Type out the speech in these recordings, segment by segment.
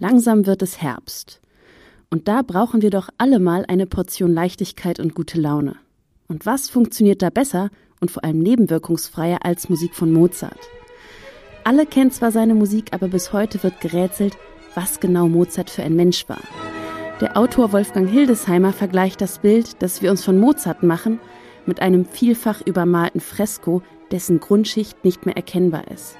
Langsam wird es Herbst. Und da brauchen wir doch alle mal eine Portion Leichtigkeit und gute Laune. Und was funktioniert da besser und vor allem nebenwirkungsfreier als Musik von Mozart? Alle kennen zwar seine Musik, aber bis heute wird gerätselt, was genau Mozart für ein Mensch war. Der Autor Wolfgang Hildesheimer vergleicht das Bild, das wir uns von Mozart machen, mit einem vielfach übermalten Fresko, dessen Grundschicht nicht mehr erkennbar ist.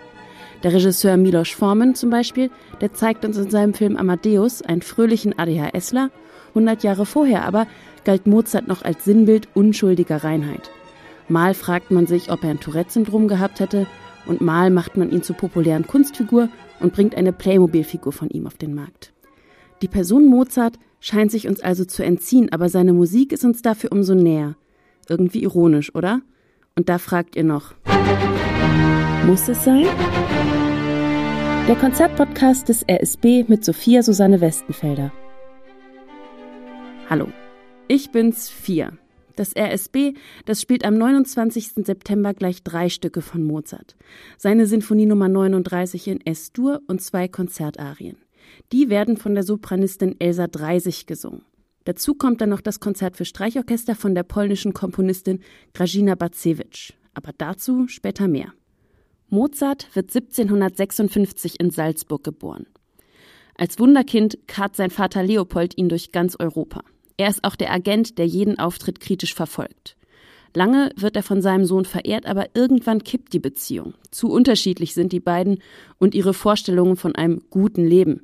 Der Regisseur Milos Forman zum Beispiel, der zeigt uns in seinem Film Amadeus einen fröhlichen ADHSler. 100 Jahre vorher aber galt Mozart noch als Sinnbild unschuldiger Reinheit. Mal fragt man sich, ob er ein Tourette-Syndrom gehabt hätte, und mal macht man ihn zur populären Kunstfigur und bringt eine Playmobil-Figur von ihm auf den Markt. Die Person Mozart scheint sich uns also zu entziehen, aber seine Musik ist uns dafür umso näher. Irgendwie ironisch, oder? Und da fragt ihr noch, muss es sein? Der Konzertpodcast des RSB mit Sophia Susanne Westenfelder. Hallo, ich bin's Vier. Das RSB, das spielt am 29. September gleich drei Stücke von Mozart. Seine Sinfonie Nummer 39 in S-Dur und zwei Konzertarien. Die werden von der Sopranistin Elsa Dreisig gesungen. Dazu kommt dann noch das Konzert für Streichorchester von der polnischen Komponistin Grażyna Bacewicz. Aber dazu später mehr. Mozart wird 1756 in Salzburg geboren. Als Wunderkind karrt sein Vater Leopold ihn durch ganz Europa. Er ist auch der Agent, der jeden Auftritt kritisch verfolgt. Lange wird er von seinem Sohn verehrt, aber irgendwann kippt die Beziehung. Zu unterschiedlich sind die beiden und ihre Vorstellungen von einem guten Leben.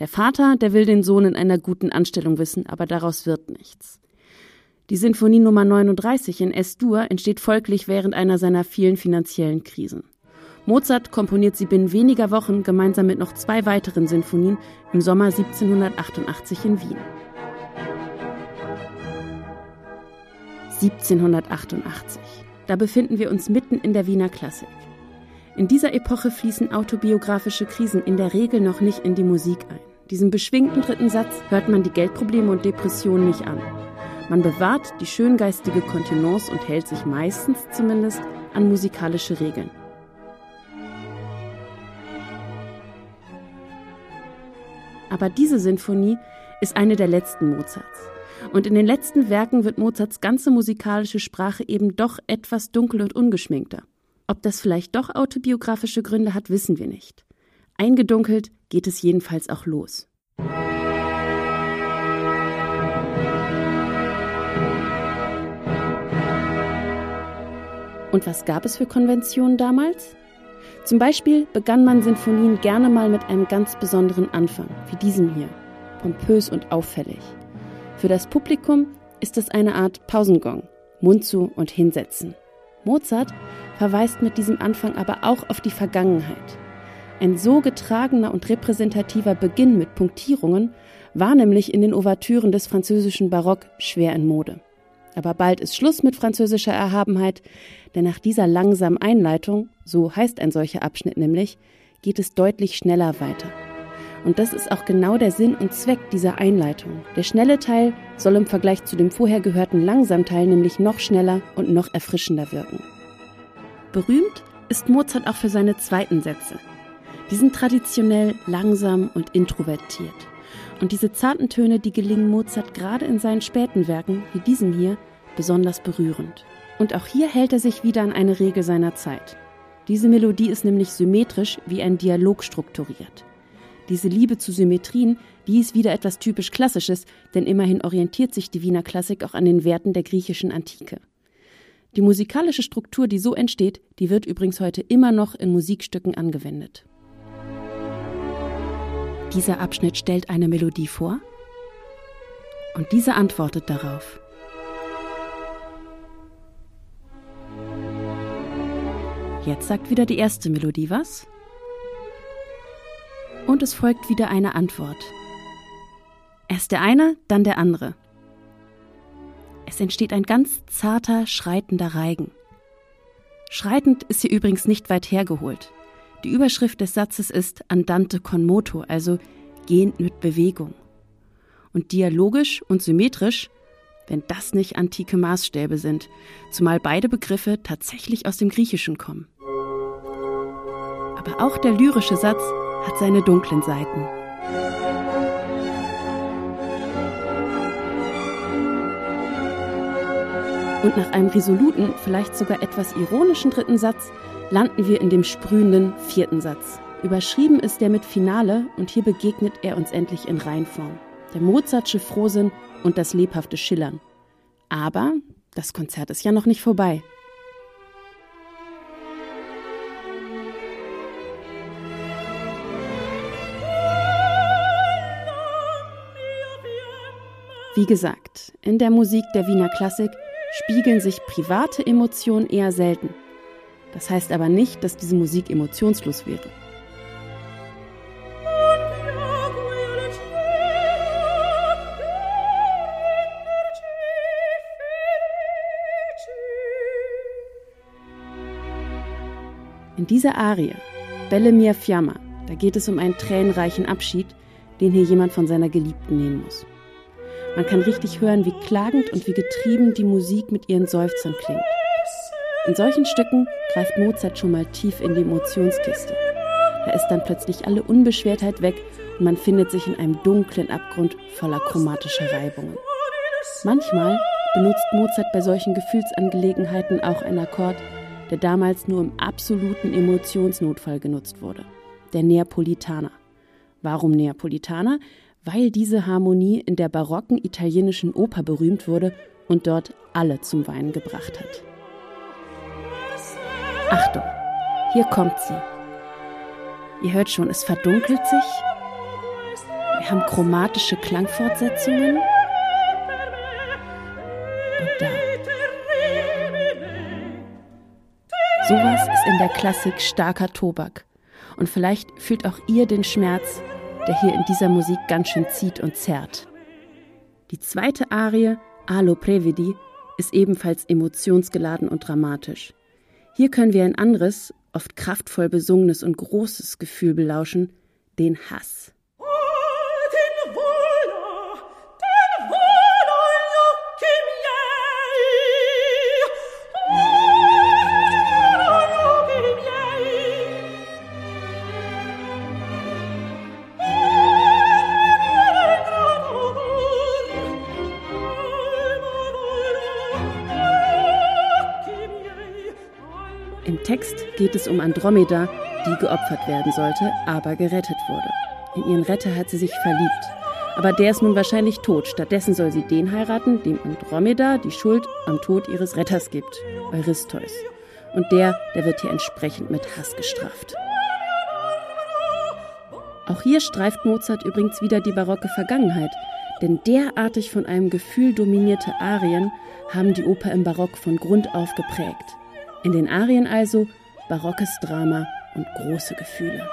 Der Vater, der will den Sohn in einer guten Anstellung wissen, aber daraus wird nichts. Die Sinfonie Nummer 39 in S-Dur entsteht folglich während einer seiner vielen finanziellen Krisen. Mozart komponiert sie binnen weniger Wochen gemeinsam mit noch zwei weiteren Sinfonien im Sommer 1788 in Wien. 1788. Da befinden wir uns mitten in der Wiener Klassik. In dieser Epoche fließen autobiografische Krisen in der Regel noch nicht in die Musik ein. Diesem beschwingten dritten Satz hört man die Geldprobleme und Depressionen nicht an. Man bewahrt die schöngeistige Kontenance und hält sich meistens zumindest an musikalische Regeln. Aber diese Sinfonie ist eine der letzten Mozarts. Und in den letzten Werken wird Mozarts ganze musikalische Sprache eben doch etwas dunkel und ungeschminkter. Ob das vielleicht doch autobiografische Gründe hat, wissen wir nicht. Eingedunkelt geht es jedenfalls auch los. Und was gab es für Konventionen damals? Zum Beispiel begann man Sinfonien gerne mal mit einem ganz besonderen Anfang, wie diesem hier, pompös und auffällig. Für das Publikum ist es eine Art Pausengong, Mund zu und hinsetzen. Mozart verweist mit diesem Anfang aber auch auf die Vergangenheit. Ein so getragener und repräsentativer Beginn mit Punktierungen war nämlich in den Ouvertüren des französischen Barock schwer in Mode. Aber bald ist Schluss mit französischer Erhabenheit, denn nach dieser langsamen Einleitung, so heißt ein solcher Abschnitt nämlich, geht es deutlich schneller weiter. Und das ist auch genau der Sinn und Zweck dieser Einleitung. Der schnelle Teil soll im Vergleich zu dem vorher gehörten langsamen Teil nämlich noch schneller und noch erfrischender wirken. Berühmt ist Mozart auch für seine zweiten Sätze. Die sind traditionell langsam und introvertiert. Und diese zarten Töne, die gelingen Mozart gerade in seinen späten Werken, wie diesem hier, besonders berührend. Und auch hier hält er sich wieder an eine Regel seiner Zeit. Diese Melodie ist nämlich symmetrisch wie ein Dialog strukturiert. Diese Liebe zu Symmetrien, die ist wieder etwas typisch Klassisches, denn immerhin orientiert sich die Wiener Klassik auch an den Werten der griechischen Antike. Die musikalische Struktur, die so entsteht, die wird übrigens heute immer noch in Musikstücken angewendet. Dieser Abschnitt stellt eine Melodie vor und diese antwortet darauf. Jetzt sagt wieder die erste Melodie was und es folgt wieder eine Antwort. Erst der eine, dann der andere. Es entsteht ein ganz zarter, schreitender Reigen. Schreitend ist hier übrigens nicht weit hergeholt. Die Überschrift des Satzes ist Andante con moto, also gehend mit Bewegung. Und dialogisch und symmetrisch, wenn das nicht antike Maßstäbe sind, zumal beide Begriffe tatsächlich aus dem Griechischen kommen. Aber auch der lyrische Satz hat seine dunklen Seiten. Und nach einem resoluten, vielleicht sogar etwas ironischen dritten Satz landen wir in dem sprühenden vierten Satz. Überschrieben ist der mit Finale und hier begegnet er uns endlich in Reinform. Der Mozartsche Frohsinn und das lebhafte Schillern. Aber das Konzert ist ja noch nicht vorbei. Wie gesagt, in der Musik der Wiener Klassik spiegeln sich private Emotionen eher selten. Das heißt aber nicht, dass diese Musik emotionslos wäre. In dieser Arie, Belle mia fiamma, da geht es um einen tränenreichen Abschied, den hier jemand von seiner Geliebten nehmen muss. Man kann richtig hören, wie klagend und wie getrieben die Musik mit ihren Seufzern klingt. In solchen Stücken greift Mozart schon mal tief in die Emotionskiste. Da ist dann plötzlich alle Unbeschwertheit weg und man findet sich in einem dunklen Abgrund voller chromatischer Reibungen. Manchmal benutzt Mozart bei solchen Gefühlsangelegenheiten auch einen Akkord, der damals nur im absoluten Emotionsnotfall genutzt wurde. Der Neapolitaner. Warum Neapolitaner? weil diese Harmonie in der barocken italienischen Oper berühmt wurde und dort alle zum Weinen gebracht hat. Achtung, hier kommt sie. Ihr hört schon, es verdunkelt sich. Wir haben chromatische Klangfortsetzungen. Und da. Sowas ist in der Klassik starker Tobak. Und vielleicht fühlt auch ihr den Schmerz, der hier in dieser Musik ganz schön zieht und zerrt. Die zweite Arie, Alo Prevedi, ist ebenfalls emotionsgeladen und dramatisch. Hier können wir ein anderes, oft kraftvoll besungenes und großes Gefühl belauschen, den Hass. Geht es um Andromeda, die geopfert werden sollte, aber gerettet wurde. In ihren Retter hat sie sich verliebt. Aber der ist nun wahrscheinlich tot. Stattdessen soll sie den heiraten, dem Andromeda die Schuld am Tod ihres Retters gibt, Eurystheus. Und der, der wird hier entsprechend mit Hass gestraft. Auch hier streift Mozart übrigens wieder die barocke Vergangenheit, denn derartig von einem Gefühl dominierte Arien haben die Oper im Barock von Grund auf geprägt. In den Arien also barockes Drama und große Gefühle.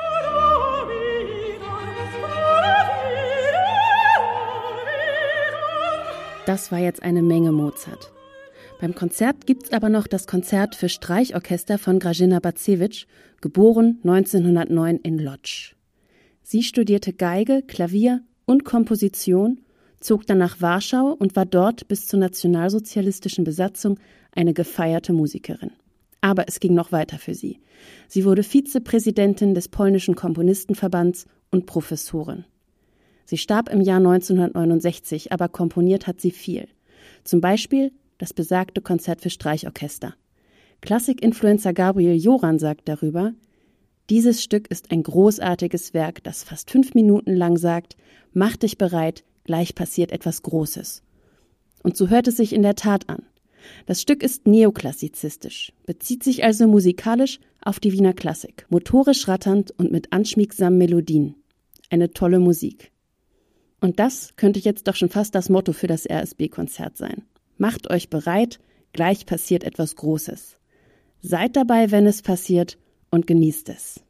Das war jetzt eine Menge Mozart. Beim Konzert gibt's aber noch das Konzert für Streichorchester von Grażyna Bacewicz, geboren 1909 in Lodz. Sie studierte Geige, Klavier und Komposition, zog dann nach Warschau und war dort bis zur nationalsozialistischen Besatzung eine gefeierte Musikerin. Aber es ging noch weiter für sie. Sie wurde Vizepräsidentin des polnischen Komponistenverbands und Professorin. Sie starb im Jahr 1969, aber komponiert hat sie viel. Zum Beispiel das besagte Konzert für Streichorchester. Klassik-Influencer Gabriel Joran sagt darüber, dieses Stück ist ein großartiges Werk, das fast fünf Minuten lang sagt, mach dich bereit, gleich passiert etwas Großes. Und so hört es sich in der Tat an. Das Stück ist neoklassizistisch, bezieht sich also musikalisch auf die Wiener Klassik, motorisch ratternd und mit anschmiegsamen Melodien. Eine tolle Musik. Und das könnte jetzt doch schon fast das Motto für das RSB-Konzert sein. Macht euch bereit, gleich passiert etwas Großes. Seid dabei, wenn es passiert, und genießt es.